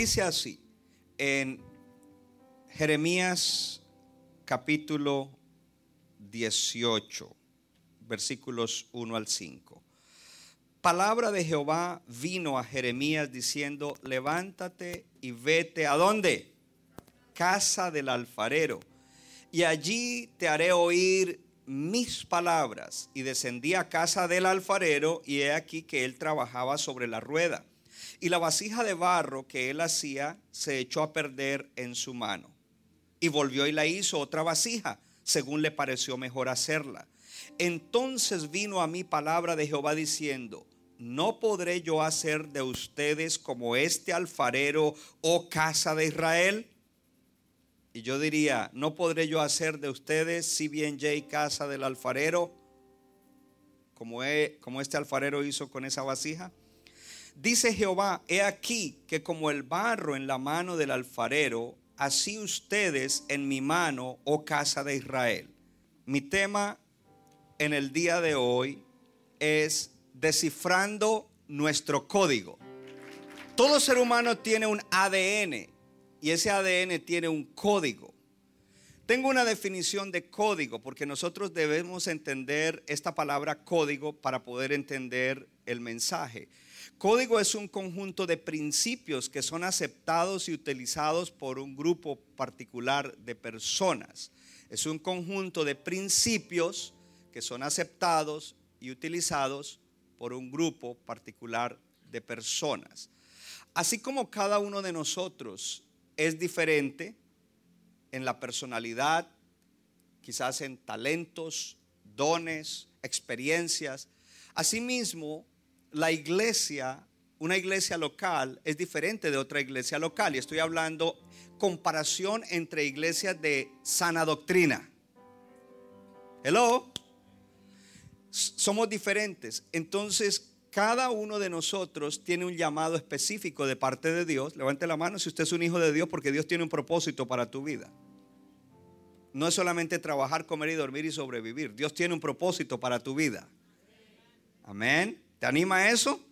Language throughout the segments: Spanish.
Dice así en Jeremías capítulo 18, versículos 1 al 5. Palabra de Jehová vino a Jeremías diciendo, levántate y vete a dónde? Casa del alfarero. Y allí te haré oír mis palabras. Y descendí a casa del alfarero y he aquí que él trabajaba sobre la rueda. Y la vasija de barro que él hacía se echó a perder en su mano. Y volvió y la hizo otra vasija, según le pareció mejor hacerla. Entonces vino a mí palabra de Jehová diciendo, ¿no podré yo hacer de ustedes como este alfarero, oh casa de Israel? Y yo diría, ¿no podré yo hacer de ustedes, si bien J, casa del alfarero, como, como este alfarero hizo con esa vasija? Dice Jehová, he aquí que como el barro en la mano del alfarero, así ustedes en mi mano, oh casa de Israel. Mi tema en el día de hoy es descifrando nuestro código. Todo ser humano tiene un ADN y ese ADN tiene un código. Tengo una definición de código porque nosotros debemos entender esta palabra código para poder entender el mensaje. Código es un conjunto de principios que son aceptados y utilizados por un grupo particular de personas. Es un conjunto de principios que son aceptados y utilizados por un grupo particular de personas. Así como cada uno de nosotros es diferente en la personalidad, quizás en talentos, dones, experiencias, asimismo la iglesia, una iglesia local es diferente de otra iglesia local. Y estoy hablando comparación entre iglesias de sana doctrina. Hello. Somos diferentes. Entonces, cada uno de nosotros tiene un llamado específico de parte de Dios. Levante la mano si usted es un hijo de Dios porque Dios tiene un propósito para tu vida. No es solamente trabajar, comer y dormir y sobrevivir. Dios tiene un propósito para tu vida. Amén. ¿Te anima eso?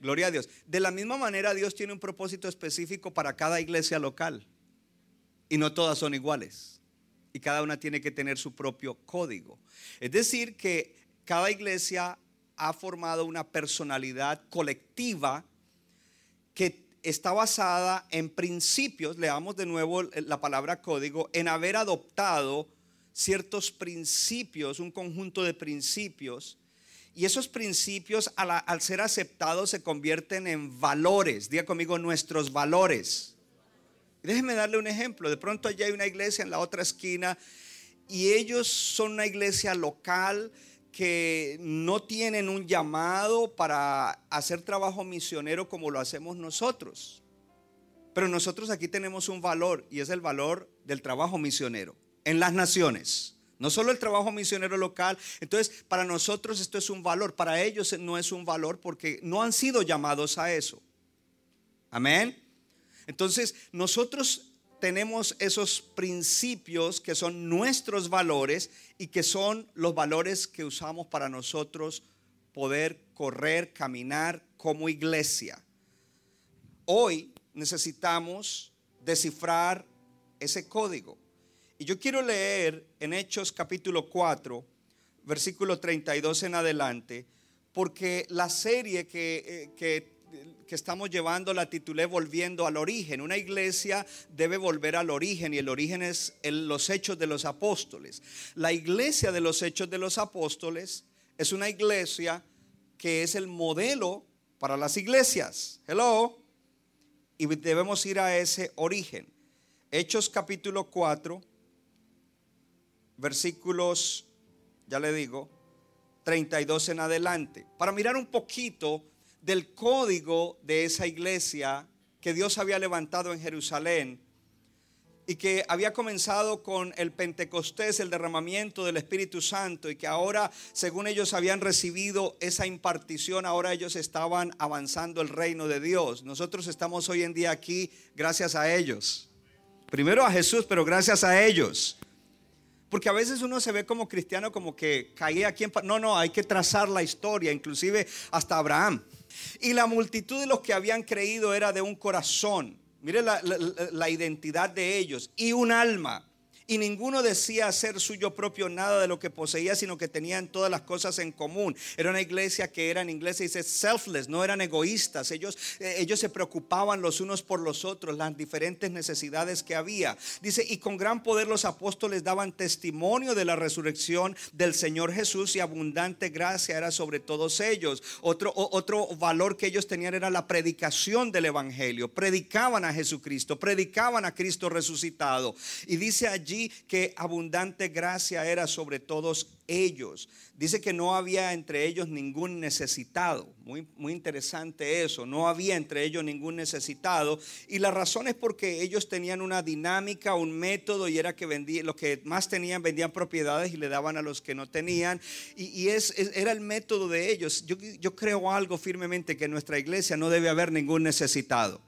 Gloria a Dios. De la misma manera, Dios tiene un propósito específico para cada iglesia local. Y no todas son iguales. Y cada una tiene que tener su propio código. Es decir, que cada iglesia ha formado una personalidad colectiva que está basada en principios, leamos de nuevo la palabra código, en haber adoptado ciertos principios, un conjunto de principios, y esos principios al, al ser aceptados se convierten en valores. Diga conmigo nuestros valores. Déjeme darle un ejemplo. De pronto allá hay una iglesia en la otra esquina y ellos son una iglesia local que no tienen un llamado para hacer trabajo misionero como lo hacemos nosotros. Pero nosotros aquí tenemos un valor y es el valor del trabajo misionero en las naciones. No solo el trabajo misionero local. Entonces, para nosotros esto es un valor. Para ellos no es un valor porque no han sido llamados a eso. Amén. Entonces, nosotros tenemos esos principios que son nuestros valores y que son los valores que usamos para nosotros poder correr, caminar como iglesia. Hoy necesitamos descifrar ese código. Y yo quiero leer en Hechos capítulo 4, versículo 32 en adelante, porque la serie que, eh, que, que estamos llevando la titulé Volviendo al origen. Una iglesia debe volver al origen y el origen es los hechos de los apóstoles. La iglesia de los hechos de los apóstoles es una iglesia que es el modelo para las iglesias. Hello. Y debemos ir a ese origen. Hechos capítulo 4, versículos, ya le digo, 32 en adelante, para mirar un poquito del código de esa iglesia que Dios había levantado en Jerusalén y que había comenzado con el Pentecostés, el derramamiento del Espíritu Santo, y que ahora, según ellos habían recibido esa impartición, ahora ellos estaban avanzando el reino de Dios. Nosotros estamos hoy en día aquí gracias a ellos. Primero a Jesús, pero gracias a ellos. Porque a veces uno se ve como cristiano como que caía aquí en... No, no, hay que trazar la historia, inclusive hasta Abraham. Y la multitud de los que habían creído era de un corazón Mire la, identidad de ellos. Y un alma. Y ninguno decía hacer suyo propio nada de lo que poseía, sino que tenían todas las cosas en común. Era una iglesia que era en inglés dice selfless, no eran egoístas. Ellos, eh, ellos se preocupaban los unos por los otros, las diferentes necesidades que había. Dice, y con gran poder los apóstoles daban testimonio de la resurrección del Señor Jesús y abundante gracia era sobre todos ellos. Otro, otro valor que ellos tenían era la predicación del Evangelio. Predicaban a Jesucristo, predicaban a Cristo resucitado. Y dice allí, que abundante gracia era sobre todos ellos. Dice que no había entre ellos ningún necesitado. Muy, muy interesante eso. No había entre ellos ningún necesitado. Y la razón es porque ellos tenían una dinámica, un método, y era que vendían, los que más tenían vendían propiedades y le daban a los que no tenían. Y, es, era el método de ellos. Yo, yo creo algo firmemente que en nuestra iglesia no debe haber ningún necesitado.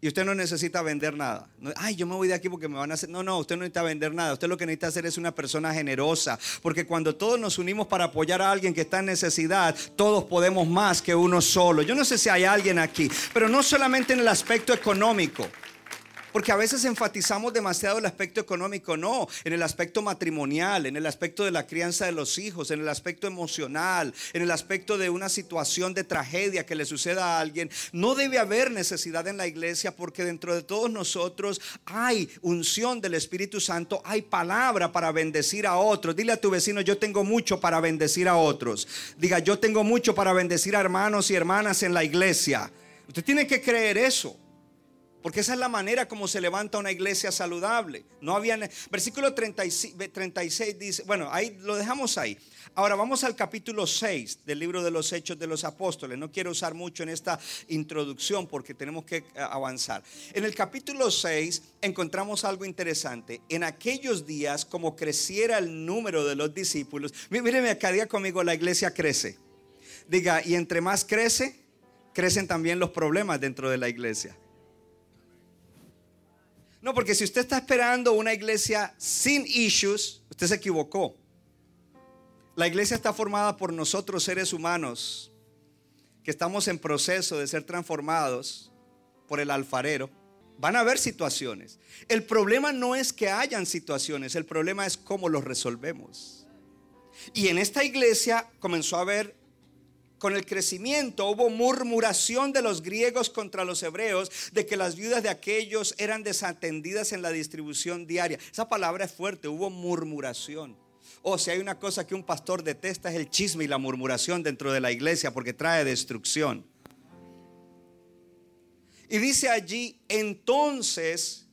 Y usted no necesita vender nada. Ay, yo me voy de aquí porque me van a hacer. No, no, usted no necesita vender nada. Usted lo que necesita hacer es una persona generosa. Porque cuando todos nos unimos para apoyar a alguien que está en necesidad, todos podemos más que uno solo. Yo no sé si hay alguien aquí, pero no solamente en el aspecto económico. Porque a veces enfatizamos demasiado el aspecto económico, no, en el aspecto matrimonial, en el aspecto de la crianza de los hijos, en el aspecto emocional, en el aspecto de una situación de tragedia que le suceda a alguien. No debe haber necesidad en la iglesia porque dentro de todos nosotros hay unción del Espíritu Santo, hay palabra para bendecir a otros. Dile a tu vecino, yo tengo mucho para bendecir a otros. Diga, yo tengo mucho para bendecir a hermanos y hermanas en la iglesia. Usted tiene que creer eso. Porque esa es la manera como se levanta una iglesia saludable. No había versículo 36, dice, bueno, ahí lo dejamos ahí. Ahora vamos al capítulo 6 del libro de los Hechos de los Apóstoles. No quiero usar mucho en esta introducción porque tenemos que eh, avanzar. En el capítulo 6 encontramos algo interesante. En aquellos días, como creciera el número de los discípulos, míreme, cada día conmigo la iglesia crece. Diga, y entre más crece, crecen también los problemas dentro de la iglesia. No, porque si usted está esperando una iglesia sin issues, usted se equivocó. La iglesia está formada por nosotros seres humanos que estamos en proceso de ser transformados por el alfarero. Van a haber situaciones. El problema no es que hayan situaciones, el problema es cómo los resolvemos. Y en esta iglesia comenzó a haber con el crecimiento hubo murmuración de los griegos contra los hebreos de que las viudas de aquellos eran desatendidas en la distribución diaria. Esa palabra es fuerte, hubo murmuración. O si hay una cosa que un pastor detesta es el chisme y la murmuración dentro de la iglesia porque trae destrucción. Y dice allí, entonces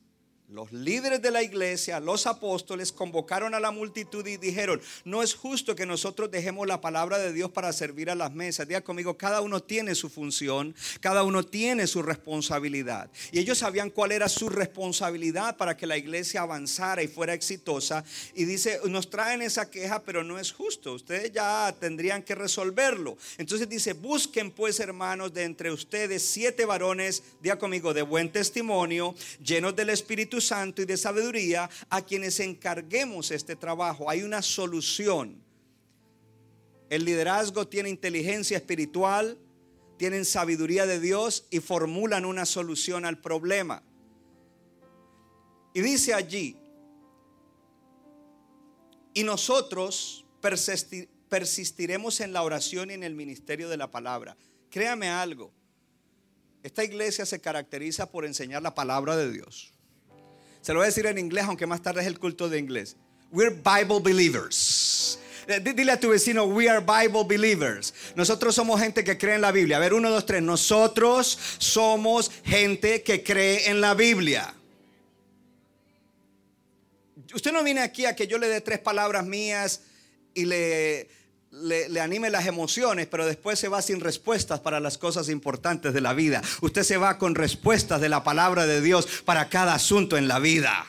los líderes de la iglesia, los apóstoles, convocaron a la multitud y dijeron, no es justo que nosotros dejemos la palabra de Dios para servir a las mesas. Diga conmigo, cada uno tiene su función, cada uno tiene su responsabilidad. Y ellos sabían cuál era su responsabilidad para que la iglesia avanzara y fuera exitosa. Y dice, nos traen esa queja, pero no es justo. Ustedes ya tendrían que resolverlo. Entonces dice, busquen pues hermanos de entre ustedes siete varones, diga conmigo, de buen testimonio, llenos del Espíritu Santo y de sabiduría a quienes encarguemos este trabajo. Hay una solución. El liderazgo tiene inteligencia espiritual, tienen sabiduría de Dios y formulan una solución al problema. Y dice allí, y nosotros persistiremos en la oración y en el ministerio de la palabra. Créame algo, esta iglesia se caracteriza por enseñar la palabra de Dios. Se lo voy a decir en inglés, aunque más tarde es el culto de inglés. We're Bible believers. Eh, dile a tu vecino, we are Bible believers. Nosotros somos gente que cree en la Biblia. A ver, uno, dos, tres. Nosotros somos gente que cree en la Biblia. Usted no viene aquí a que yo le dé tres palabras mías y le, le, anime las emociones, pero después se va sin respuestas para las cosas importantes de la vida. Usted se va con respuestas de la palabra de Dios para cada asunto en la vida.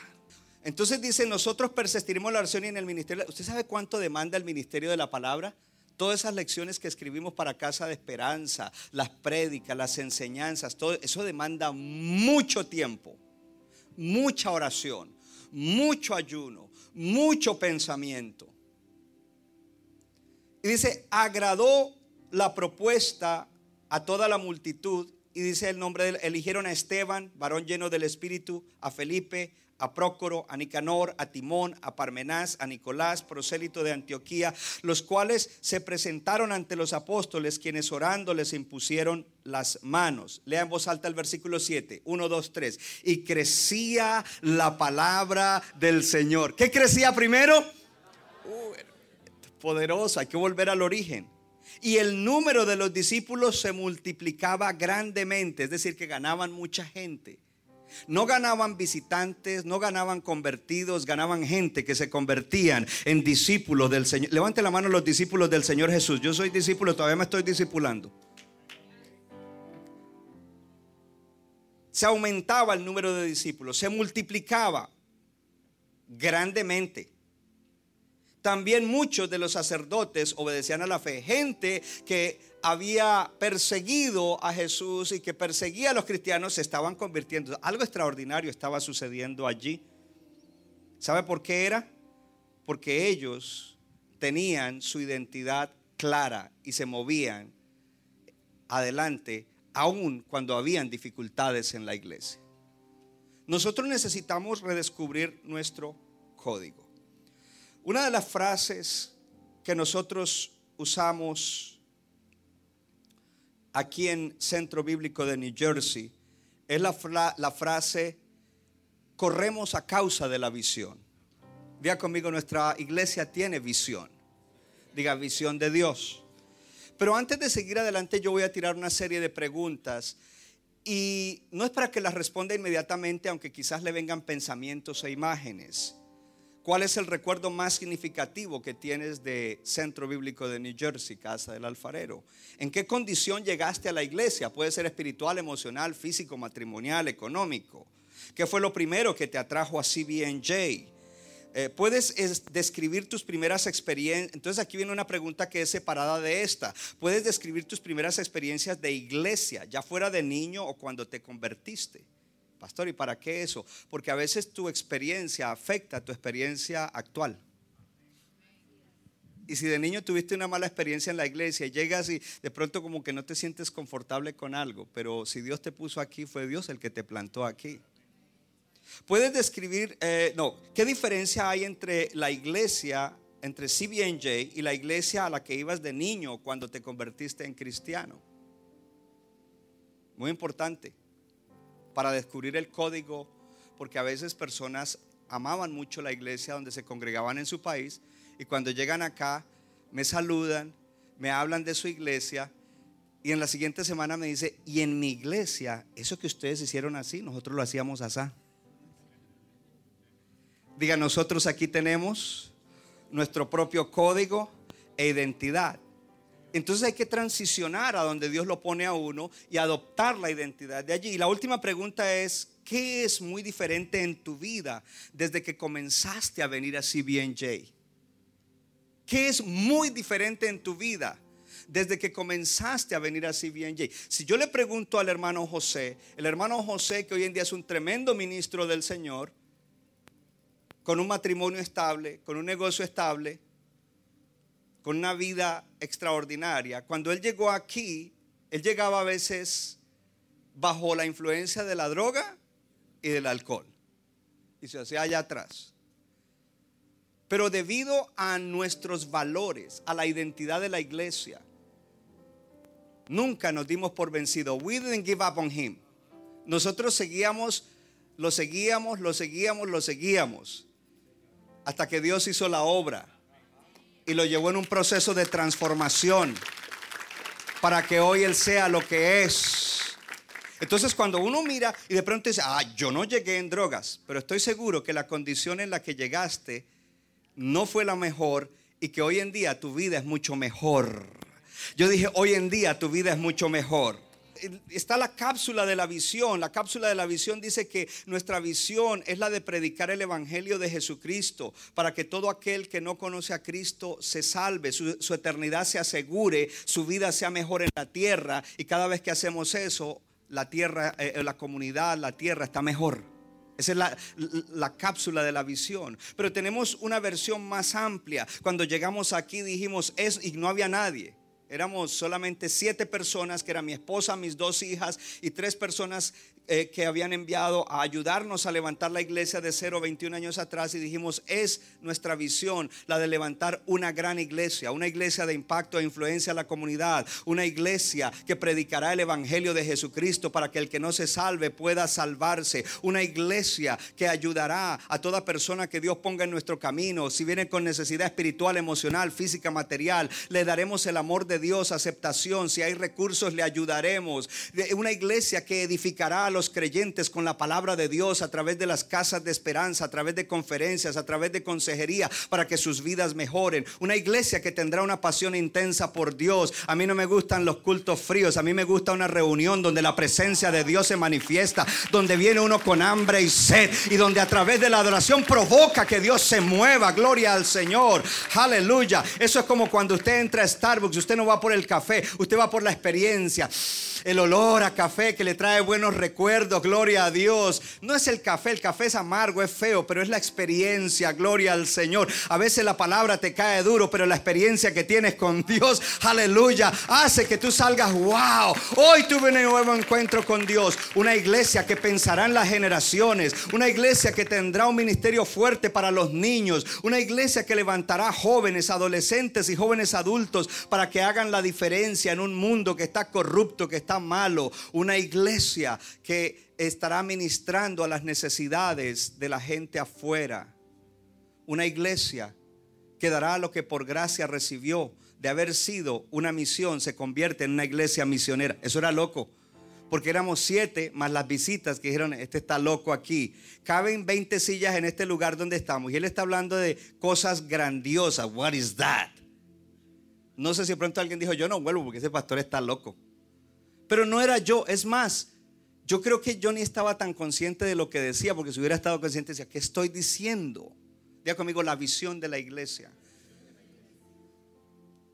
Entonces dice, nosotros persistiremos la oración y en el ministerio. ¿Usted sabe cuánto demanda el ministerio de la palabra? Todas esas lecciones que escribimos para Casa de Esperanza, las prédicas, las enseñanzas, todo eso demanda mucho tiempo, mucha oración, mucho ayuno, mucho pensamiento. Y dice, agradó la propuesta a toda la multitud. Y dice el nombre, de, eligieron a Esteban, varón lleno del Espíritu, a Felipe, a Prócoro, a Nicanor, a Timón, a Parmenás, a Nicolás, prosélito de Antioquía, los cuales se presentaron ante los apóstoles, quienes orando les impusieron las manos. Lea en voz alta el versículo 7, 1, 2, 3. Y crecía la palabra del Señor. ¿Qué crecía primero? Uh, poderosa, hay que volver al origen. Y el número de los discípulos se multiplicaba grandemente, es decir, que ganaban mucha gente. No ganaban visitantes, no ganaban convertidos, ganaban gente que se convertían en discípulos del Señor. Levante la mano los discípulos del Señor Jesús. Yo soy discípulo, todavía me estoy discipulando. Se aumentaba el número de discípulos, se multiplicaba grandemente. También muchos de los sacerdotes obedecían a la fe. Gente que había perseguido a Jesús y que perseguía a los cristianos se estaban convirtiendo. Algo extraordinario estaba sucediendo allí. ¿Sabe por qué era? Porque ellos tenían su identidad clara y se movían adelante aun cuando habían dificultades en la iglesia. Nosotros necesitamos redescubrir nuestro código. Una de las frases que nosotros usamos aquí en Centro Bíblico de New Jersey es la, frase, corremos a causa de la visión. Diga conmigo, nuestra iglesia tiene visión. Diga, visión de Dios. Pero antes de seguir adelante yo voy a tirar una serie de preguntas y no es para que las responda inmediatamente, aunque quizás le vengan pensamientos e imágenes. ¿Cuál es el recuerdo más significativo que tienes de Centro Bíblico de New Jersey, Casa del Alfarero? ¿En qué condición llegaste a la iglesia? Puede ser espiritual, emocional, físico, matrimonial, económico. ¿Qué fue lo primero que te atrajo a CBNJ? Eh, ¿Puedes describir tus primeras experiencias? Entonces aquí viene una pregunta que es separada de esta. ¿Puedes describir tus primeras experiencias de iglesia, ya fuera de niño o cuando te convertiste? Pastor, ¿y para qué eso? Porque a veces tu experiencia afecta tu experiencia actual. Y si de niño tuviste una mala experiencia en la iglesia, llegas y de pronto como que no te sientes confortable con algo, pero si Dios te puso aquí, fue Dios el que te plantó aquí. Puedes describir, eh, no, ¿qué diferencia hay entre la iglesia, entre CBNJ y la iglesia a la que ibas de niño cuando te convertiste en cristiano? Muy importante para descubrir el código, porque a veces personas amaban mucho la iglesia donde se congregaban en su país y cuando llegan acá me saludan, me hablan de su iglesia y en la siguiente semana me dice, y en mi iglesia, eso que ustedes hicieron así, nosotros lo hacíamos así. Diga, nosotros aquí tenemos nuestro propio código e identidad. Entonces hay que transicionar a donde Dios lo pone a uno y adoptar la identidad de allí. Y la última pregunta es, ¿qué es muy diferente en tu vida desde que comenzaste a venir a CBNJ? ¿Qué es muy diferente en tu vida? desde que comenzaste a venir a CBNJ. Si yo le pregunto al hermano José, el hermano José que hoy en día es un tremendo ministro del Señor, con un matrimonio estable, con un negocio estable, con una vida extraordinaria. Cuando él llegó aquí, él llegaba a veces bajo la influencia de la droga y del alcohol. Y se hacía allá atrás. Pero debido a nuestros valores, a la identidad de la iglesia, nunca nos dimos por vencido. We didn't give up on him. Nosotros seguíamos, lo seguíamos, lo seguíamos, lo seguíamos. Hasta que Dios hizo la obra y lo llevó en un proceso de transformación para que hoy Él sea lo que es. Entonces cuando uno mira y de pronto dice, ah, yo no llegué en drogas, pero estoy seguro que la condición en la que llegaste no fue la mejor y que hoy en día tu vida es mucho mejor. Yo dije, hoy en día tu vida es mucho mejor está la cápsula de la visión. La cápsula de la visión dice que nuestra visión es la de predicar el Evangelio de Jesucristo para que todo aquel que no conoce a Cristo se salve, su, eternidad se asegure, su vida sea mejor en la tierra y cada vez que hacemos eso, la tierra, eh, la comunidad, la tierra está mejor. Esa es la, la, cápsula de la visión. Pero tenemos una versión más amplia. Cuando llegamos aquí dijimos, es, y no había nadie. Éramos solamente siete personas, que eran mi esposa, mis dos hijas y tres personas eh, que habían enviado a ayudarnos a levantar la iglesia de 0 21 años atrás. Y dijimos, es nuestra visión la de levantar una gran iglesia, una iglesia de impacto e influencia a la comunidad, una iglesia que predicará el Evangelio de Jesucristo para que el que no se salve pueda salvarse, una iglesia que ayudará a toda persona que Dios ponga en nuestro camino, si viene con necesidad espiritual, emocional, física, material, le daremos el amor de Dios, aceptación, si hay recursos le ayudaremos, una iglesia que edificará a los creyentes con la palabra de Dios a través de las casas de esperanza, a través de conferencias, a través de consejería, para que sus vidas mejoren. Una iglesia que tendrá una pasión intensa por Dios. A mí no me gustan los cultos fríos, a mí me gusta una reunión donde la presencia de Dios se manifiesta, donde viene uno con hambre y sed y donde a través de la adoración provoca que Dios se mueva. Gloria al Señor. Aleluya. Eso es como cuando usted entra a Starbucks, usted no va por el café, usted va por la experiencia el olor a café que le trae buenos recuerdos, gloria a Dios. No es el café, el café es amargo, es feo, pero es la experiencia, gloria al Señor. A veces la palabra te cae duro, pero la experiencia que tienes con Dios, aleluya, hace que tú salgas, wow, hoy tuve un nuevo encuentro con Dios. Una iglesia que pensará en las generaciones, una iglesia que tendrá un ministerio fuerte para los niños, una iglesia que levantará jóvenes, adolescentes y jóvenes adultos para que hagan la diferencia en un mundo que está corrupto, que está malo, una iglesia que estará ministrando a las necesidades de la gente afuera, una iglesia que dará lo que por gracia recibió de haber sido una misión, se convierte en una iglesia misionera. Eso era loco. Porque éramos siete más las visitas que dijeron, este está loco aquí. Caben 20 sillas en este lugar donde estamos. Y él está hablando de cosas grandiosas. What is that? No sé si de pronto alguien dijo, yo no vuelvo porque ese pastor está loco. Pero no era yo, es más, yo creo que yo ni estaba tan consciente de lo que decía, porque si hubiera estado consciente decía, ¿qué estoy diciendo? Diga conmigo la visión de la iglesia.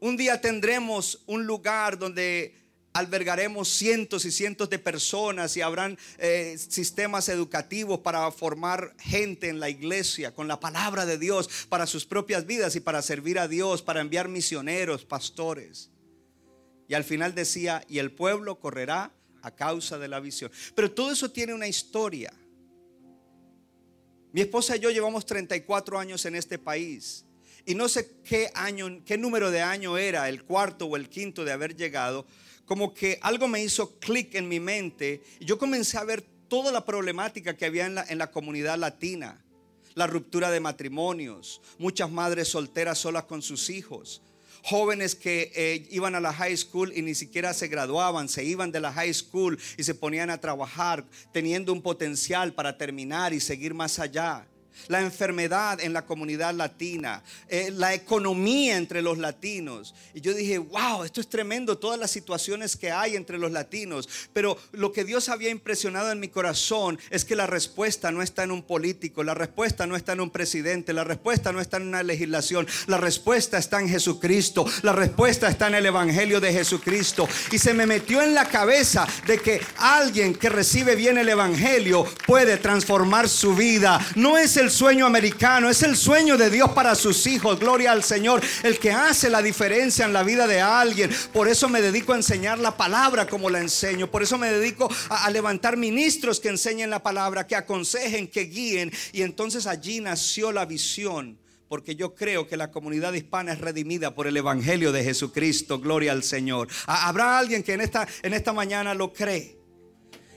Un día tendremos un lugar donde albergaremos cientos y cientos de personas y habrán eh, sistemas educativos para formar gente en la iglesia con la palabra de Dios para sus propias vidas y para servir a Dios, para enviar misioneros, pastores. Y al final decía, y el pueblo correrá a causa de la visión. Pero todo eso tiene una historia. Mi esposa y yo llevamos 34 años en este país. Y no sé qué año, qué número de año era, el cuarto o el quinto de haber llegado. Como que algo me hizo clic en mi mente. Y yo comencé a ver toda la problemática que había en la, comunidad latina. La ruptura de matrimonios, muchas madres solteras solas con sus hijos, jóvenes que eh, iban a la high school y ni siquiera se graduaban, se iban de la high school y se ponían a trabajar teniendo un potencial para terminar y seguir más allá la enfermedad en la comunidad latina, eh, la economía entre los latinos. Y yo dije, wow, esto es tremendo, todas las situaciones que hay entre los latinos. Pero lo que Dios había impresionado en mi corazón es que la respuesta no está en un político, la respuesta no está en un presidente, la respuesta no está en una legislación, la respuesta está en Jesucristo, la respuesta está en el Evangelio de Jesucristo. Y se me metió en la cabeza de que alguien que recibe bien el Evangelio puede transformar su vida. No es el sueño americano, es el sueño de Dios para sus hijos. Gloria al Señor, el que hace la diferencia en la vida de alguien. Por eso me dedico a enseñar la palabra como la enseño. Por eso me dedico a, levantar ministros que enseñen la palabra, que aconsejen, que guíen. Y entonces allí nació la visión porque yo creo que la comunidad hispana es redimida por el Evangelio de Jesucristo. Gloria al Señor. ¿Habrá alguien que en esta, en esta mañana lo cree?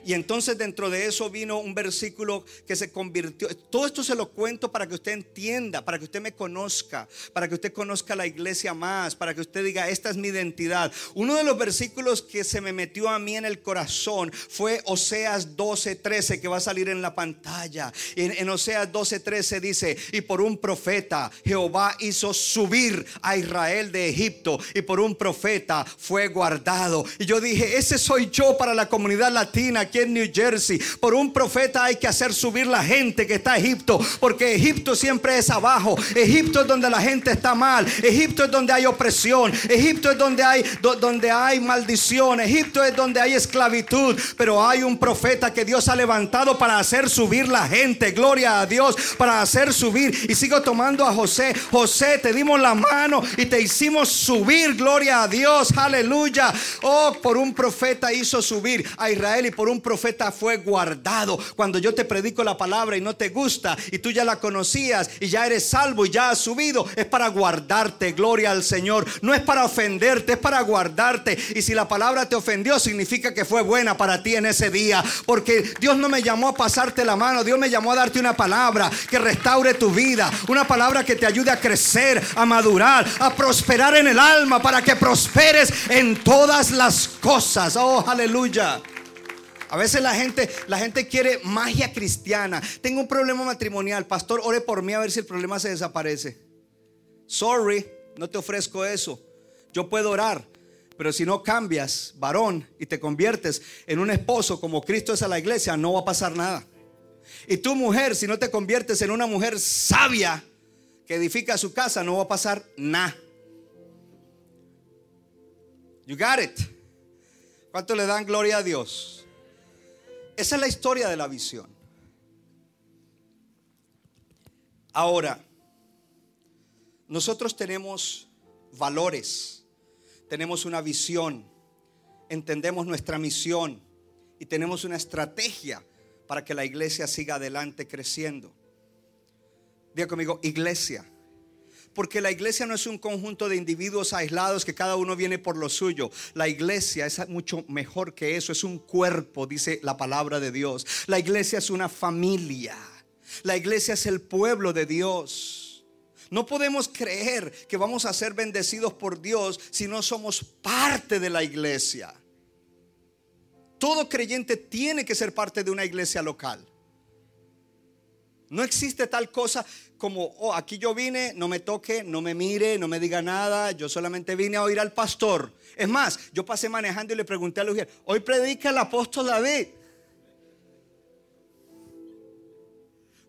Y entonces dentro de eso vino un versículo que se convirtió. Todo esto se lo cuento para que usted entienda, para que usted me conozca, para que usted conozca la iglesia más, para que usted diga, esta es mi identidad. Uno de los versículos que se me metió a mí en el corazón fue Oseas 12, 13, que va a salir en la pantalla. En, en Oseas 12, 13 dice, y por un profeta Jehová hizo subir a Israel de Egipto, y por un profeta fue guardado. Y yo dije, ese soy yo para la comunidad latina en New Jersey. Por un profeta hay que hacer subir la gente que está a Egipto, porque Egipto siempre es abajo. Egipto es donde la gente está mal. Egipto es donde hay opresión. Egipto es donde hay donde hay maldición. Egipto es donde hay esclavitud, pero hay un profeta que Dios ha levantado para hacer subir la gente. Gloria a Dios, para hacer subir. Y sigo tomando a José. José, te dimos la mano y te hicimos subir. Gloria a Dios. Aleluya. Oh, por un profeta hizo subir a Israel y por un profeta fue guardado. Cuando yo te predico la palabra y no te gusta y tú ya la conocías y ya eres salvo y ya has subido, es para guardarte, gloria al Señor. No es para ofenderte, es para guardarte. Y si la palabra te ofendió, significa que fue buena para ti en ese día. Porque Dios no me llamó a pasarte la mano, Dios me llamó a darte una palabra que restaure tu vida, una palabra que te ayude a crecer, a madurar, a prosperar en el alma, para que prosperes en todas las cosas. Oh, aleluya. A veces la gente, la gente quiere magia cristiana. Tengo un problema matrimonial. Pastor, ore por mí a ver si el problema se desaparece. Sorry, no te ofrezco eso. Yo puedo orar. Pero si no cambias, varón, y te conviertes en un esposo como Cristo es a la iglesia, no va a pasar nada. Y tu mujer, si no te conviertes en una mujer sabia que edifica su casa, no va a pasar nada. You got it. ¿Cuánto le dan gloria a Dios? Esa es la historia de la visión. Ahora, nosotros tenemos valores, tenemos una visión, entendemos nuestra misión y tenemos una estrategia para que la iglesia siga adelante creciendo. Diga conmigo, iglesia porque la iglesia no es un conjunto de individuos aislados que cada uno viene por lo suyo. La iglesia es mucho mejor que eso, es un cuerpo, dice la palabra de Dios. La iglesia es una familia. La iglesia es el pueblo de Dios. No podemos creer que vamos a ser bendecidos por Dios si no somos parte de la iglesia. Todo creyente tiene que ser parte de una iglesia local. No existe tal cosa como, oh, aquí yo vine, no me toque, no me mire, no me diga nada, yo solamente vine a oír al pastor. Es más, yo pasé manejando y le pregunté a Luis, hoy predica el apóstol David.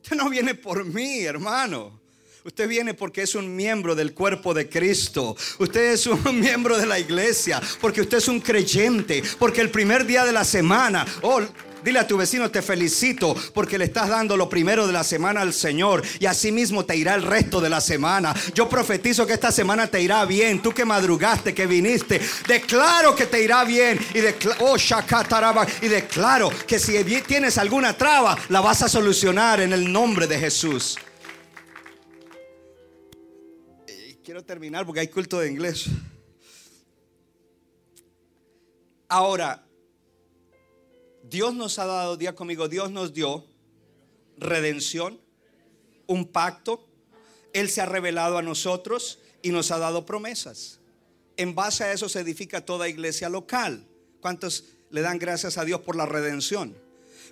Usted no viene por mí, hermano. Usted viene porque es un miembro del cuerpo de Cristo. Usted es un miembro de la iglesia. Porque usted es un creyente. Porque el primer día de la semana, oh, Dile a tu vecino, te felicito porque le estás dando lo primero de la semana al Señor y así mismo te irá el resto de la semana. Yo profetizo que esta semana te irá bien. Tú que madrugaste, que viniste, declaro que te irá bien y declaro, oh, y declaro que si tienes alguna traba, la vas a solucionar en el nombre de Jesús. quiero terminar porque hay culto de inglés. Ahora, Dios nos ha dado, día conmigo, Dios nos dio redención, un pacto. Él se ha revelado a nosotros y nos ha dado promesas. En base a eso se edifica toda iglesia local. ¿Cuántos le dan gracias a Dios por la redención?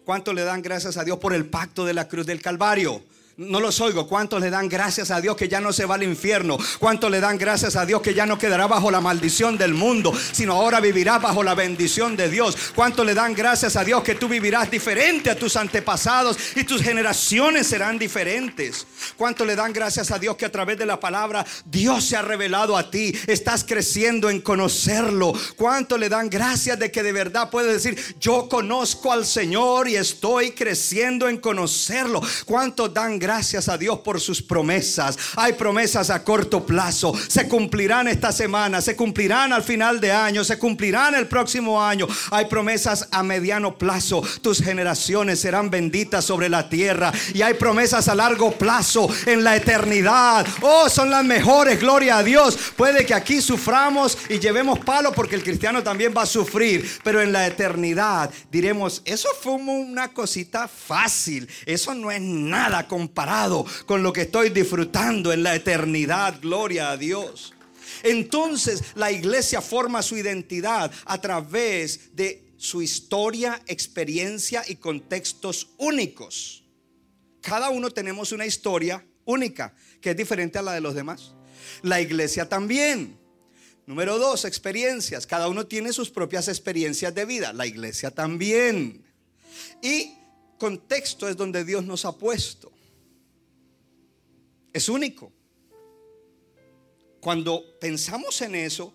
¿Cuántos le dan gracias a Dios por el pacto de la cruz del Calvario? No los oigo. ¿Cuántos le dan gracias a Dios que ya no se va al infierno? ¿Cuántos le dan gracias a Dios que ya no quedará bajo la maldición del mundo, sino ahora vivirá bajo la bendición de Dios? ¿Cuántos le dan gracias a Dios que tú vivirás diferente a tus antepasados y tus generaciones serán diferentes? ¿Cuántos le dan gracias a Dios que a través de la palabra Dios se ha revelado a ti? Estás creciendo en conocerlo. ¿Cuántos le dan gracias de que de verdad puedes decir, yo conozco al Señor y estoy creciendo en conocerlo? ¿Cuántos dan gracias a Dios por sus promesas. Hay promesas a corto plazo. Se cumplirán esta semana, se cumplirán al final de año, se cumplirán el próximo año. Hay promesas a mediano plazo. Tus generaciones serán benditas sobre la tierra. Y hay promesas a largo plazo en la eternidad. Oh, son las mejores, gloria a Dios. Puede que aquí suframos y llevemos palo porque el cristiano también va a sufrir. Pero en la eternidad diremos, eso fue una cosita fácil. Eso no es nada comparado con lo que estoy disfrutando en la eternidad. Gloria a Dios. Entonces la iglesia forma su identidad a través de su historia, experiencia y contextos únicos. Cada uno tenemos una historia única que es diferente a la de los demás. La iglesia también. Número dos, experiencias. Cada uno tiene sus propias experiencias de vida. La iglesia también. Y contexto es donde Dios nos ha puesto. Es único. Cuando pensamos en eso,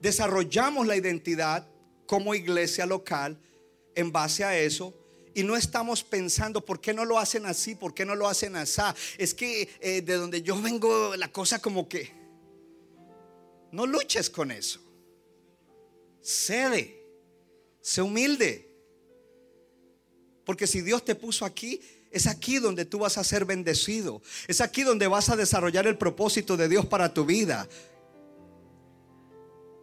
desarrollamos la identidad como iglesia local en base a eso y no estamos pensando por qué no lo hacen así, por qué no lo hacen así. Es que eh, de donde yo vengo la cosa como que no luches con eso. Cede, sé humilde. Porque si Dios te puso aquí, es aquí donde tú vas a ser bendecido. Es aquí donde vas a desarrollar el propósito de Dios para tu vida.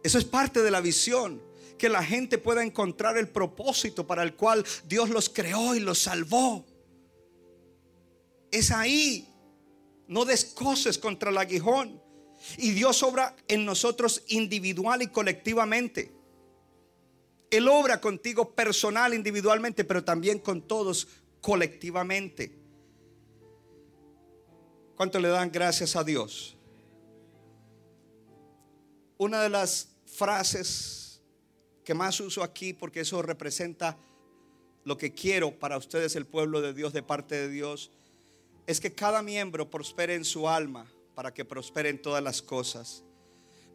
Eso es parte de la visión. Que la gente pueda encontrar el propósito para el cual Dios los creó y los salvó. Es ahí. No descoses contra el aguijón. Y Dios obra en nosotros individual y colectivamente. Él obra contigo personal, individualmente, pero también con todos colectivamente. ¿Cuánto le dan gracias a Dios? Una de las frases que más uso aquí, porque eso representa lo que quiero para ustedes, el pueblo de Dios, de parte de Dios, es que cada miembro prospere en su alma para que prosperen todas las cosas,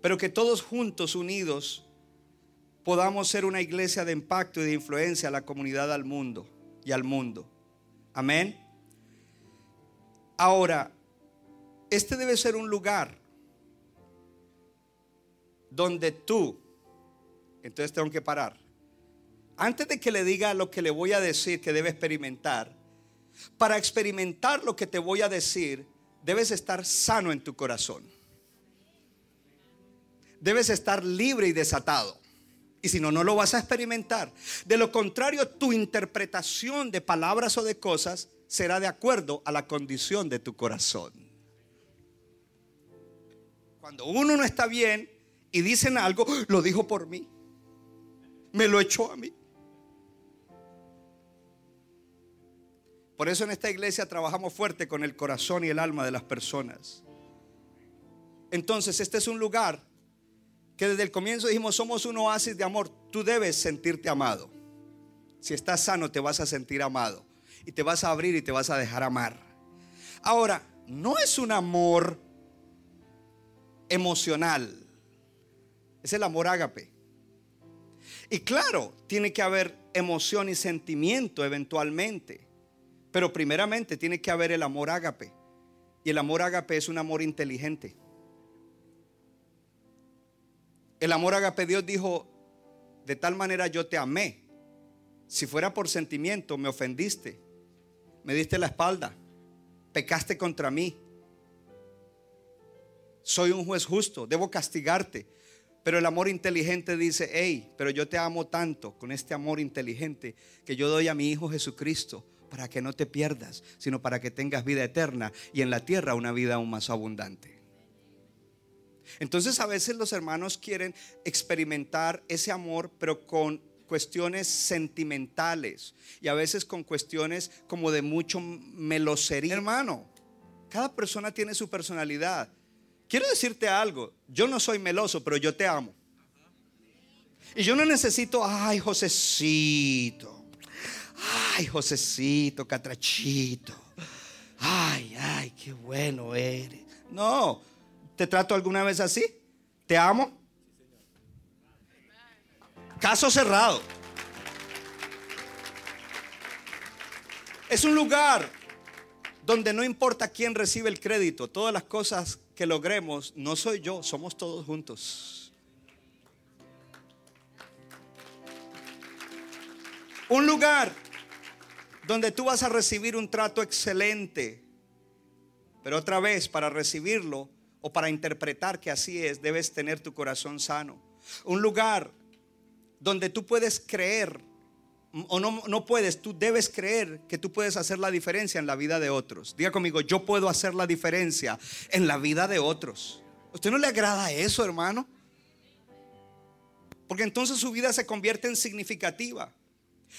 pero que todos juntos, unidos, podamos ser una iglesia de impacto y de influencia a la comunidad al mundo y al mundo. Amén. Ahora, este debe ser un lugar donde tú, entonces tengo que parar. Antes de que le diga lo que le voy a decir que debe experimentar, para experimentar lo que te voy a decir, debes estar sano en tu corazón. Debes estar libre y desatado. Y si no, no lo vas a experimentar. De lo contrario, tu interpretación de palabras o de cosas será de acuerdo a la condición de tu corazón. Cuando uno no está bien y dicen algo, lo dijo por mí. Me lo echó a mí. Por eso en esta iglesia trabajamos fuerte con el corazón y el alma de las personas. Entonces, este es un lugar que desde el comienzo dijimos somos un oasis de amor. Tú debes sentirte amado. Si estás sano te vas a sentir amado. Y te vas a abrir y te vas a dejar amar. Ahora, no es un amor emocional. Es el amor ágape. Y claro, tiene que haber emoción y sentimiento eventualmente. Pero primeramente tiene que haber el amor ágape. Y el amor ágape es un amor inteligente. El amor agape Dios dijo, de tal manera yo te amé. Si fuera por sentimiento, me ofendiste, me diste la espalda, pecaste contra mí. Soy un juez justo, debo castigarte. Pero el amor inteligente dice, hey, pero yo te amo tanto con este amor inteligente que yo doy a mi Hijo Jesucristo para que no te pierdas, sino para que tengas vida eterna y en la tierra una vida aún más abundante. Entonces a veces los hermanos quieren experimentar ese amor, pero con cuestiones sentimentales y a veces con cuestiones como de mucho melosería. Hermano, cada persona tiene su personalidad. Quiero decirte algo, yo no soy meloso, pero yo te amo. Y yo no necesito, ay, Josecito, ay, Josecito, Catrachito, ay, ay, qué bueno eres. No, ¿Te trato alguna vez así? ¿Te amo? Caso cerrado. Es un lugar donde no importa quién recibe el crédito, todas las cosas que logremos, no soy yo, somos todos juntos. Un lugar donde tú vas a recibir un trato excelente, pero otra vez para recibirlo o para interpretar que así es, debes tener tu corazón sano. Un lugar donde tú puedes creer o no, no puedes, tú debes creer que tú puedes hacer la diferencia en la vida de otros. Diga conmigo, yo puedo hacer la diferencia en la vida de otros. ¿A usted no le agrada eso, hermano? Porque entonces su vida se convierte en significativa.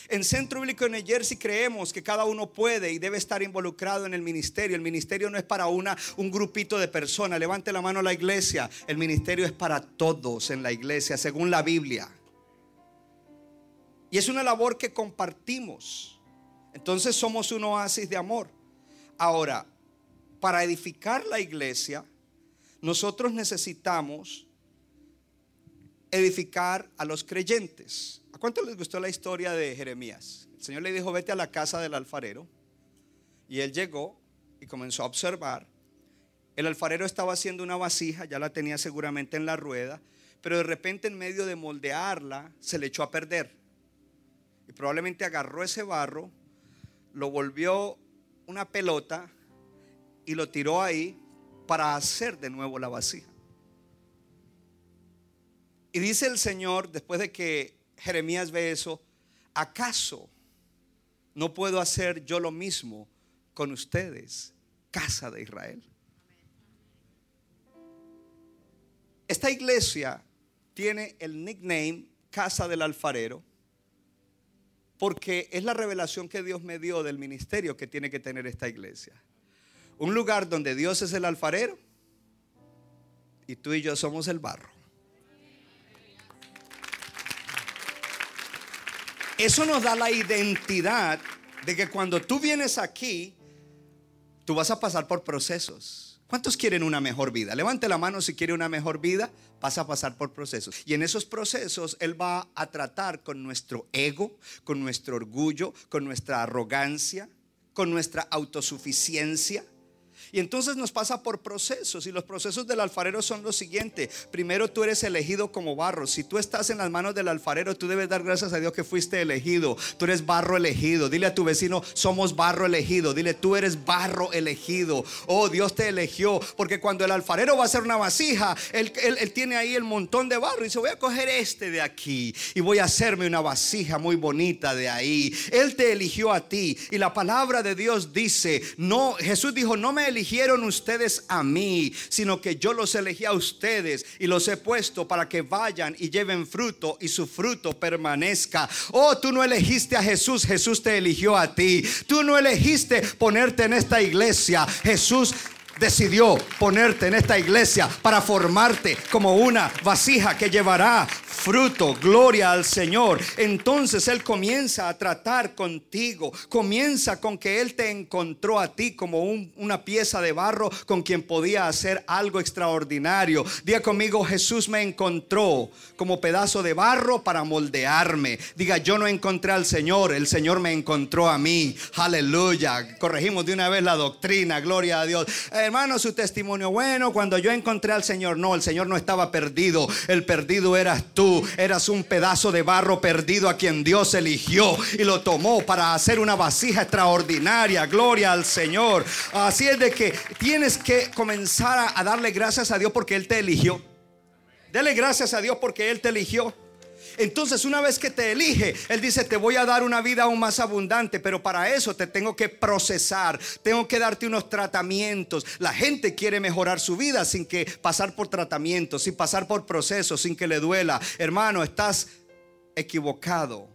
En Centro Bíblico de New Jersey creemos que cada uno puede y debe estar involucrado en el ministerio. El ministerio no es para una, un grupito de personas. Levante la mano la iglesia. El ministerio es para todos en la iglesia, según la Biblia. Y es una labor que compartimos. Entonces somos un oasis de amor. Ahora, para edificar la iglesia, nosotros necesitamos edificar a los creyentes. ¿A cuánto les gustó la historia de Jeremías? El Señor le dijo, vete a la casa del alfarero. Y él llegó y comenzó a observar. El alfarero estaba haciendo una vasija, ya la tenía seguramente en la rueda, pero de repente en medio de moldearla se le echó a perder y probablemente agarró ese barro, lo volvió una pelota y lo tiró ahí para hacer de nuevo la vasija. Y dice el Señor, después de que Jeremías ve eso, ¿acaso no puedo hacer yo lo mismo con ustedes, casa de Israel? Esta iglesia tiene el nickname Casa del Alfarero porque es la revelación que Dios me dio del ministerio que tiene que tener esta iglesia. Un lugar donde Dios es el alfarero y tú y yo somos el barro. Eso nos da la identidad de que cuando tú vienes aquí, tú vas a pasar por procesos. ¿Cuántos quieren una mejor vida? Levante la mano si quiere una mejor vida. Vas a pasar por procesos. Y en esos procesos Él va a tratar con nuestro ego, con nuestro orgullo, con nuestra arrogancia, con nuestra autosuficiencia. Y entonces nos pasa por procesos. Y los procesos del alfarero son los siguientes. Primero tú eres elegido como barro. Si tú estás en las manos del alfarero, tú debes dar gracias a Dios que fuiste elegido. Tú eres barro elegido. Dile a tu vecino, somos barro elegido. Dile, tú eres barro elegido. Oh, Dios te eligió. Porque cuando el alfarero va a hacer una vasija, él, él tiene ahí el montón de barro. Y dice, voy a coger este de aquí. Y voy a hacerme una vasija muy bonita de ahí. Él te eligió a ti. Y la palabra de Dios dice, no, Jesús dijo, no me eligió eligieron ustedes a mí, sino que yo los elegí a ustedes y los he puesto para que vayan y lleven fruto y su fruto permanezca. Oh, tú no elegiste a Jesús, Jesús te eligió a ti. Tú no elegiste ponerte en esta iglesia, Jesús decidió ponerte en esta iglesia para formarte como una vasija que llevará fruto, gloria al Señor. Entonces Él comienza a tratar contigo, comienza con que Él te encontró a ti como una pieza de barro con quien podía hacer algo extraordinario. Diga conmigo, Jesús me encontró como pedazo de barro para moldearme. Diga, yo no encontré al Señor, el Señor me encontró a mí. Aleluya. Corregimos de una vez la doctrina, gloria a Dios. Hermano, su testimonio, bueno, cuando yo encontré al Señor, no, el Señor no estaba perdido, el perdido eras tú eras un pedazo de barro perdido a quien Dios eligió y lo tomó para hacer una vasija extraordinaria. Gloria al Señor. Así es de que tienes que comenzar a darle gracias a Dios porque Él te eligió. Dele gracias a Dios porque Él te eligió. Entonces una vez que te elige, Él dice, te voy a dar una vida aún más abundante, pero para eso te tengo que procesar, tengo que darte unos tratamientos. La gente quiere mejorar su vida sin que pasar por tratamientos, sin pasar por procesos, sin que le duela. Hermano, estás equivocado.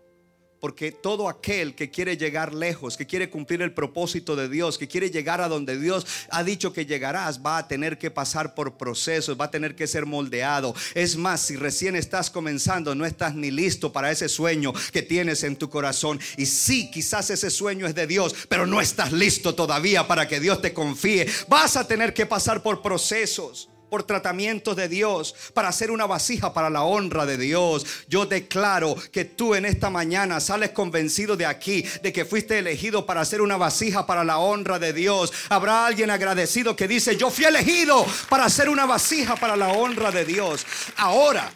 Porque todo aquel que quiere llegar lejos, que quiere cumplir el propósito de Dios, que quiere llegar a donde Dios ha dicho que llegarás, va a tener que pasar por procesos, va a tener que ser moldeado. Es más, si recién estás comenzando, no estás ni listo para ese sueño que tienes en tu corazón. Y sí, quizás ese sueño es de Dios, pero no estás listo todavía para que Dios te confíe. Vas a tener que pasar por procesos. Por tratamientos de Dios, para hacer una vasija para la honra de Dios. Yo declaro que tú en esta mañana sales convencido de aquí, de que fuiste elegido para hacer una vasija para la honra de Dios. Habrá alguien agradecido que dice, yo fui elegido para hacer una vasija para la honra de Dios. Ahora,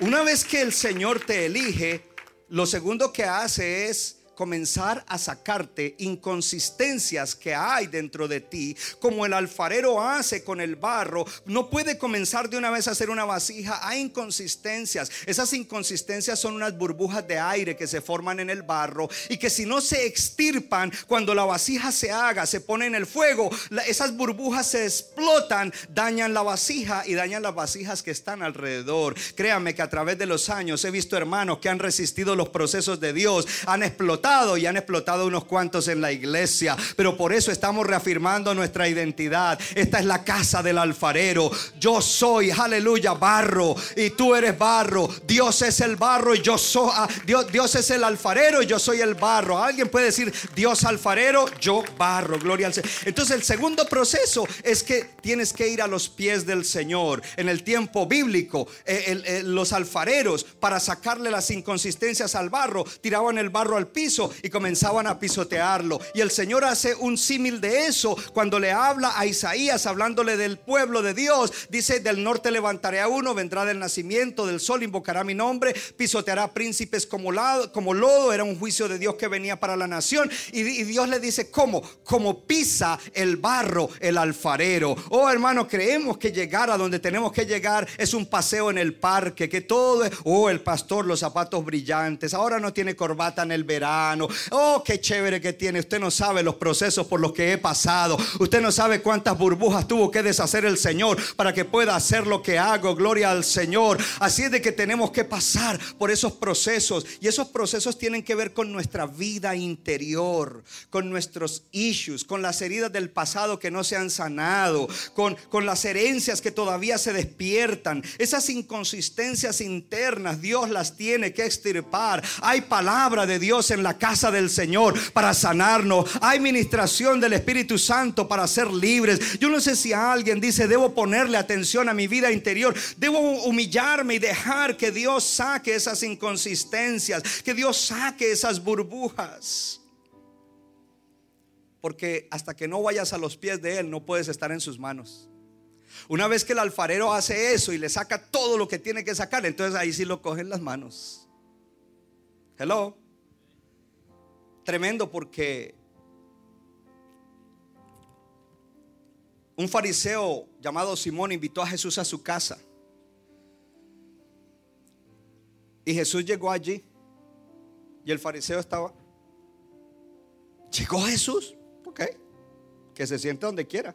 una vez que el Señor te elige, lo segundo que hace es comenzar a sacarte inconsistencias que hay dentro de ti, como el alfarero hace con el barro. No puede comenzar de una vez a hacer una vasija. Hay inconsistencias. Esas inconsistencias son unas burbujas de aire que se forman en el barro y que si no se extirpan, cuando la vasija se haga, se pone en el fuego, esas burbujas se explotan, dañan la vasija y dañan las vasijas que están alrededor. Créame que a través de los años he visto hermanos que han resistido los procesos de Dios, han explotado y han explotado unos cuantos en la iglesia. Pero por eso estamos reafirmando nuestra identidad. Esta es la casa del alfarero. Yo soy, aleluya, barro y tú eres barro. Dios es el barro y yo soy, ah, Dios, Dios es el alfarero y yo soy el barro. Alguien puede decir Dios alfarero, yo barro, gloria al Señor. Entonces el segundo proceso es que tienes que ir a los pies del Señor. En el tiempo bíblico, eh, los alfareros para sacarle las inconsistencias al barro, tiraban el barro al piso y comenzaban a pisotearlo. Y el Señor hace un símil de eso cuando le habla a Isaías, hablándole del pueblo de Dios. Dice, del norte levantaré a uno, vendrá del nacimiento del sol, invocará mi nombre, pisoteará príncipes como, como lodo. Era un juicio de Dios que venía para la nación. Y, y Dios le dice, ¿cómo? Como pisa el barro el alfarero. Oh hermano, creemos que llegar a donde tenemos que llegar es un paseo en el parque, que todo es, oh el pastor, los zapatos brillantes. Ahora no tiene corbata en el verano Oh, qué chévere que tiene. Usted no sabe los procesos por los que he pasado. Usted no sabe cuántas burbujas tuvo que deshacer el Señor para que pueda hacer lo que hago. Gloria al Señor. Así es de que tenemos que pasar por esos procesos. Y esos procesos tienen que ver con nuestra vida interior, con nuestros issues, con las heridas del pasado que no se han sanado, con, con las herencias que todavía se despiertan. Esas inconsistencias internas, Dios las tiene que extirpar. Hay palabra de Dios en la casa del Señor para sanarnos. Hay ministración del Espíritu Santo para ser libres. Yo no sé si alguien dice, debo ponerle atención a mi vida interior. Debo humillarme y dejar que Dios saque esas inconsistencias, que Dios saque esas burbujas. Porque hasta que no vayas a los pies de Él, no puedes estar en sus manos. Una vez que el alfarero hace eso y le saca todo lo que tiene que sacar, entonces ahí sí lo cogen las manos. Hello tremendo porque un fariseo llamado Simón invitó a Jesús a su casa. Y Jesús llegó allí. Y el fariseo estaba. Llegó Jesús. Ok. Que se siente donde quiera.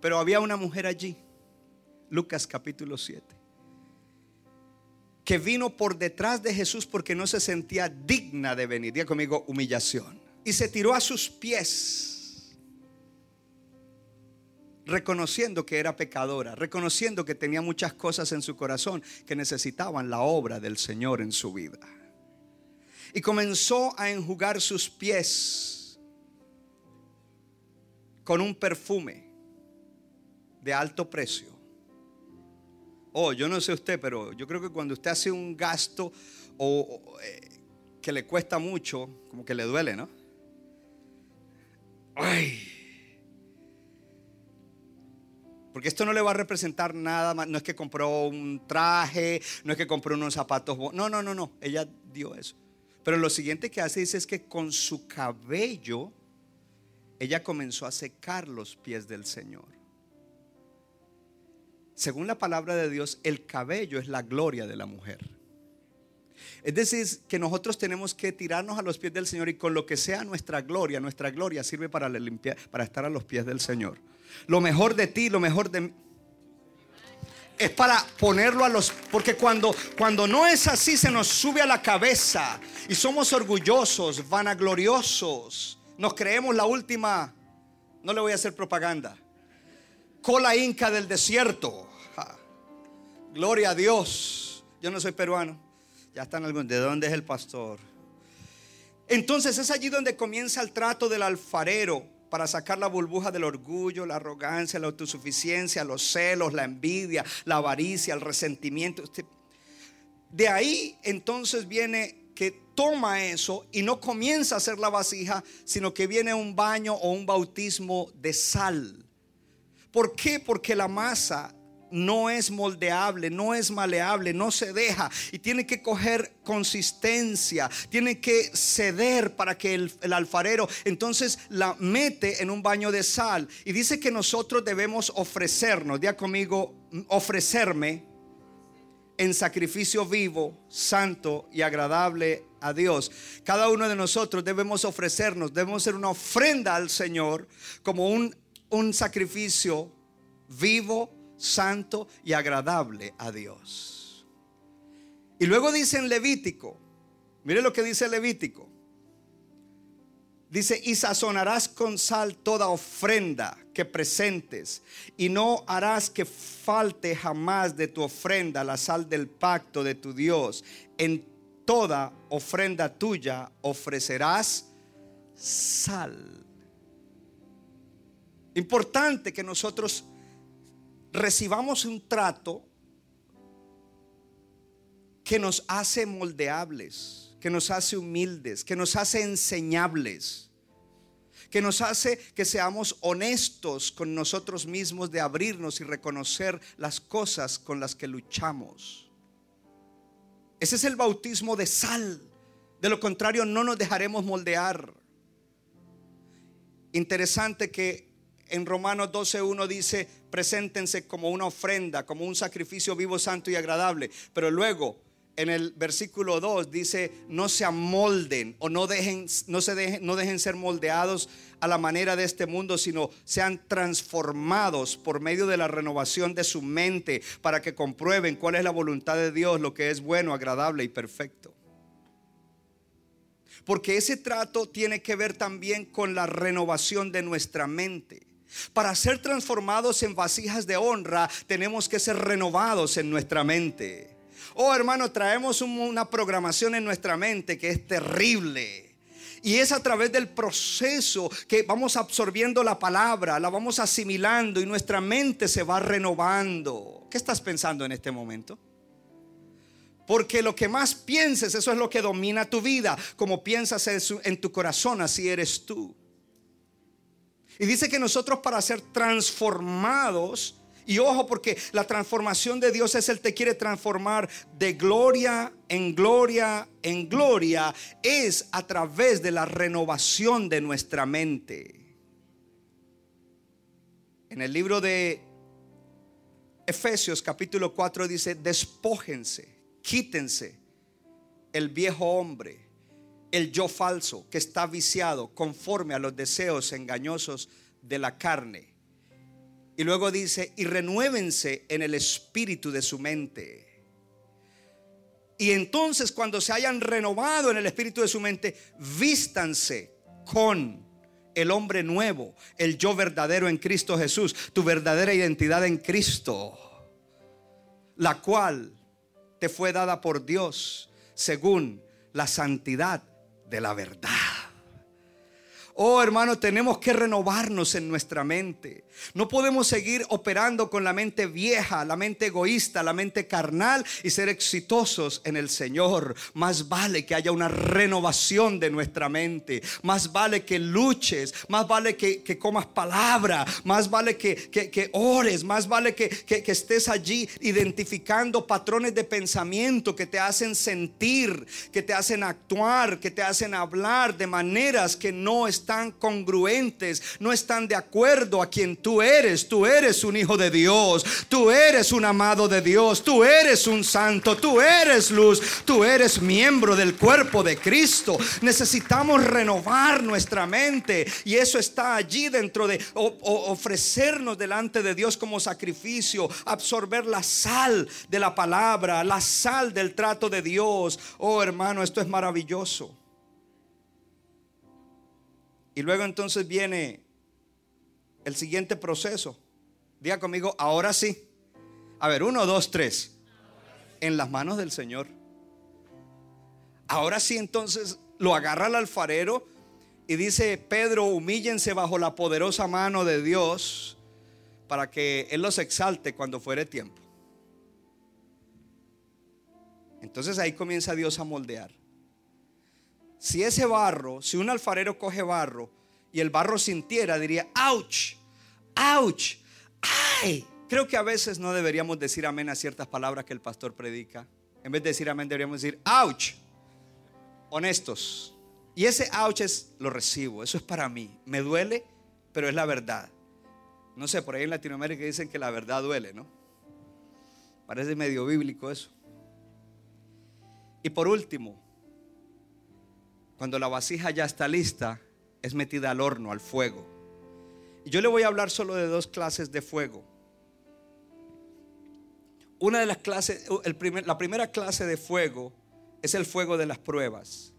Pero había una mujer allí. Lucas capítulo 7 que vino por detrás de Jesús porque no se sentía digna de venir. Diga conmigo, humillación. Y se tiró a sus pies, reconociendo que era pecadora, reconociendo que tenía muchas cosas en su corazón que necesitaban la obra del Señor en su vida. Y comenzó a enjugar sus pies con un perfume de alto precio Oh, yo no sé usted, pero yo creo que cuando usted hace un gasto o, eh, que le cuesta mucho, como que le duele, ¿no? Ay. Porque esto no le va a representar nada más. No es que compró un traje, no es que compró unos zapatos. No, no, no, no. Ella dio eso. Pero lo siguiente que hace dice es que con su cabello ella comenzó a secar los pies del Señor según la palabra de Dios, el cabello es la gloria de la mujer. Es decir, que nosotros tenemos que tirarnos a los pies del Señor y con lo que sea nuestra gloria, nuestra gloria sirve para, estar a los pies del Señor. Lo mejor de ti, lo mejor de mí es para ponerlo a los porque cuando cuando no es así se nos sube a la cabeza y somos orgullosos, vanagloriosos, nos creemos la última no le voy a hacer propaganda. Cola inca del desierto. Gloria a Dios. Yo no soy peruano. Ya están algunos. ¿De dónde es el pastor? Entonces es allí donde comienza el trato del alfarero para sacar la burbuja del orgullo, la arrogancia, la autosuficiencia, los celos, la envidia, la avaricia, el resentimiento. De ahí entonces viene que toma eso y no comienza a hacer la vasija, sino que viene un baño o un bautismo de sal. ¿Por qué? Porque la masa no es moldeable, no es maleable, no se deja y tiene que coger consistencia, tiene que ceder para que el, alfarero entonces la mete en un baño de sal y dice que nosotros debemos ofrecernos, diga conmigo, ofrecerme en sacrificio vivo, santo y agradable a Dios. Cada uno de nosotros debemos ofrecernos, debemos ser una ofrenda al Señor como un, un sacrificio vivo, santo y agradable a Dios. Y luego dice en Levítico, mire lo que dice Levítico. Dice, y sazonarás con sal toda ofrenda que presentes, y no harás que falte jamás de tu ofrenda la sal del pacto de tu Dios. En toda ofrenda tuya ofrecerás sal. Importante que nosotros recibamos un trato que nos hace moldeables, que nos hace humildes, que nos hace enseñables, que nos hace que seamos honestos con nosotros mismos de abrirnos y reconocer las cosas con las que luchamos. Ese es el bautismo de sal. De lo contrario, no nos dejaremos moldear. Interesante que en Romanos 12.1 dice, preséntense como una ofrenda, como un sacrificio vivo, santo y agradable. Pero luego, en el versículo 2 dice, no se amolden o no dejen, no se dejen, no dejen ser moldeados a la manera de este mundo, sino sean transformados por medio de la renovación de su mente para que comprueben cuál es la voluntad de Dios, lo que es bueno, agradable y perfecto. Porque ese trato tiene que ver también con la renovación de nuestra mente. Para ser transformados en vasijas de honra, tenemos que ser renovados en nuestra mente. Oh hermano, traemos una programación en nuestra mente que es terrible. Y es a través del proceso que vamos absorbiendo la palabra, la vamos asimilando y nuestra mente se va renovando. ¿Qué estás pensando en este momento? Porque lo que más pienses, eso es lo que domina tu vida. Como piensas en tu corazón, así eres tú. Y dice que nosotros para ser transformados, y ojo porque la transformación de Dios es el que quiere transformar de gloria en gloria en gloria, es a través de la renovación de nuestra mente. En el libro de Efesios capítulo 4 dice, despójense, quítense el viejo hombre el yo falso que está viciado conforme a los deseos engañosos de la carne. Y luego dice, y renuévense en el espíritu de su mente. Y entonces cuando se hayan renovado en el espíritu de su mente, vístanse con el hombre nuevo, el yo verdadero en Cristo Jesús, tu verdadera identidad en Cristo, la cual te fue dada por Dios según la santidad de la verdad. Oh hermano, tenemos que renovarnos en nuestra mente. No podemos seguir operando con la mente vieja, la mente egoísta, la mente carnal y ser exitosos en el Señor. Más vale que haya una renovación de nuestra mente. Más vale que luches. Más vale que, comas palabra. Más vale que, ores. Más vale que, que estés allí identificando patrones de pensamiento que te hacen sentir, que te hacen actuar, que te hacen hablar de maneras que no están están congruentes, no están de acuerdo a quien tú eres. Tú eres un hijo de Dios, tú eres un amado de Dios, tú eres un santo, tú eres luz, tú eres miembro del cuerpo de Cristo. Necesitamos renovar nuestra mente y eso está allí dentro de ofrecernos delante de Dios como sacrificio, absorber la sal de la palabra, la sal del trato de Dios. Oh hermano, esto es maravilloso. Y luego entonces viene el siguiente proceso. Diga conmigo, ahora sí. A ver, uno, dos, tres. En las manos del Señor. Ahora sí entonces lo agarra el alfarero Y dice Pedro, humíllense bajo la poderosa mano de Dios para que Él los exalte cuando fuere tiempo. Entonces ahí comienza Dios a moldear. Si ese barro, si un alfarero coge barro y el barro sintiera, diría, ouch, ouch, ay. Creo que a veces no deberíamos decir amén a ciertas palabras que el pastor predica. En vez de decir amén, deberíamos decir, ouch. Honestos. Y ese ouch es, lo recibo, eso es para mí. Me duele, pero es la verdad. No sé, por ahí en Latinoamérica dicen que la verdad duele, ¿no? Parece medio bíblico eso. Y por último, cuando la vasija ya está lista, es metida al horno, al fuego. Y yo le voy a hablar solo de dos clases de fuego. Una de las clases, la primera clase de fuego es el fuego de las pruebas.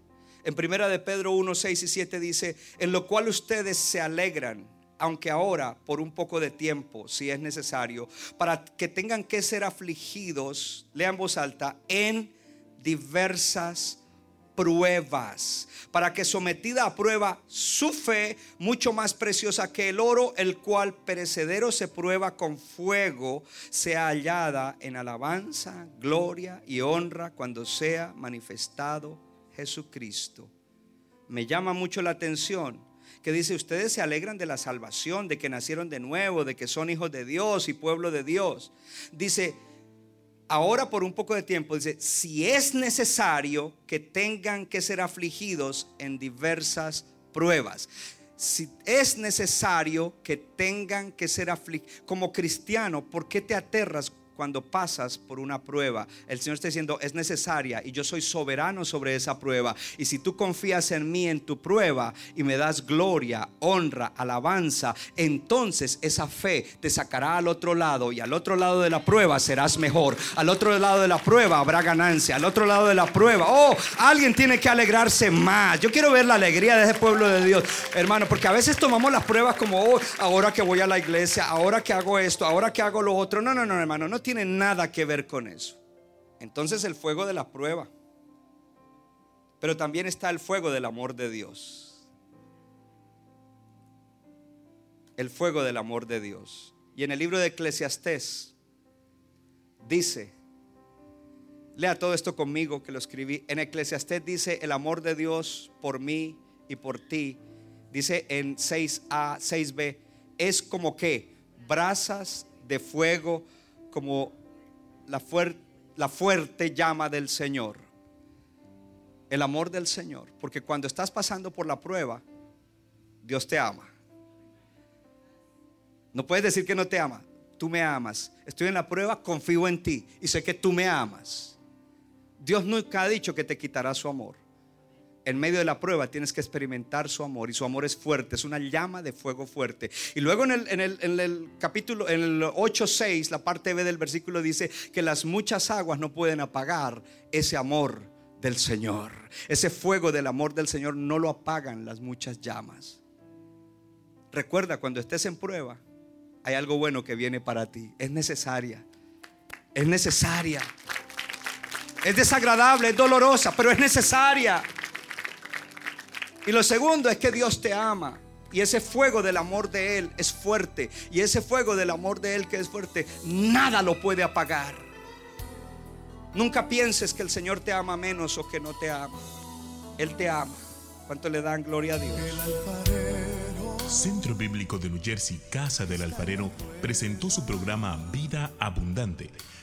En primera de Pedro 1, 6 y 7 dice, en lo cual ustedes se alegran, aunque ahora por un poco de tiempo, si es necesario, para que tengan que ser afligidos, lean voz alta, en diversas pruebas, para que sometida a prueba su fe, mucho más preciosa que el oro, el cual perecedero se prueba con fuego, sea hallada en alabanza, gloria y honra cuando sea manifestado Jesucristo. Me llama mucho la atención que dice, ustedes se alegran de la salvación, de que nacieron de nuevo, de que son hijos de Dios y pueblo de Dios. Dice, ahora por un poco de tiempo, dice, si es necesario que tengan que ser afligidos en diversas pruebas. Si es necesario que tengan que ser afligidos, como cristiano, ¿por qué te aterras cuando pasas por una prueba. El Señor está diciendo, es necesaria y yo soy soberano sobre esa prueba. Y si tú confías en mí en tu prueba y me das gloria, honra, alabanza, entonces esa fe te sacará al otro lado y al otro lado de la prueba serás mejor. Al otro lado de la prueba habrá ganancia. Al otro lado de la prueba, oh, alguien tiene que alegrarse más. Yo quiero ver la alegría de ese pueblo de Dios, hermano, porque a veces tomamos las pruebas como, oh, ahora que voy a la iglesia, ahora que hago esto, ahora que hago lo otro. No, no, no, hermano, no tiene nada que ver con eso. Entonces el fuego de la prueba. Pero también está el fuego del amor de Dios. El fuego del amor de Dios. Y en el libro de Eclesiastés dice, lea todo esto conmigo que lo escribí. En Eclesiastés dice, el amor de Dios por mí y por ti. Dice en 6a, 6b, es como que brasas de fuego como la, fuerte llama del Señor. El amor del Señor. Porque cuando estás pasando por la prueba, Dios te ama. No puedes decir que no te ama. Tú me amas. Estoy en la prueba, confío en ti y sé que tú me amas. Dios nunca ha dicho que te quitará su amor en medio de la prueba tienes que experimentar su amor y su amor es fuerte, es una llama de fuego fuerte. Y luego en el, en el, en el capítulo, en el 8.6, la parte B del versículo dice que las muchas aguas no pueden apagar ese amor del Señor. Ese fuego del amor del Señor no lo apagan las muchas llamas. Recuerda, cuando estés en prueba, hay algo bueno que viene para ti. Es necesaria. Es necesaria. Es desagradable, es dolorosa, pero es necesaria. Y lo segundo es que Dios te ama. Y ese fuego del amor de Él es fuerte. Y ese fuego del amor de Él que es fuerte, nada lo puede apagar. Nunca pienses que el Señor te ama menos o que no te ama. Él te ama. ¿Cuánto le dan gloria a Dios? Centro Bíblico de New Jersey, Casa del Alfarero, presentó su programa Vida Abundante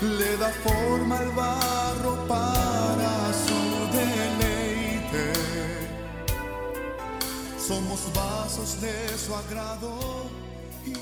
le da forma al barro para su deleite. Somos vasos de su agrado y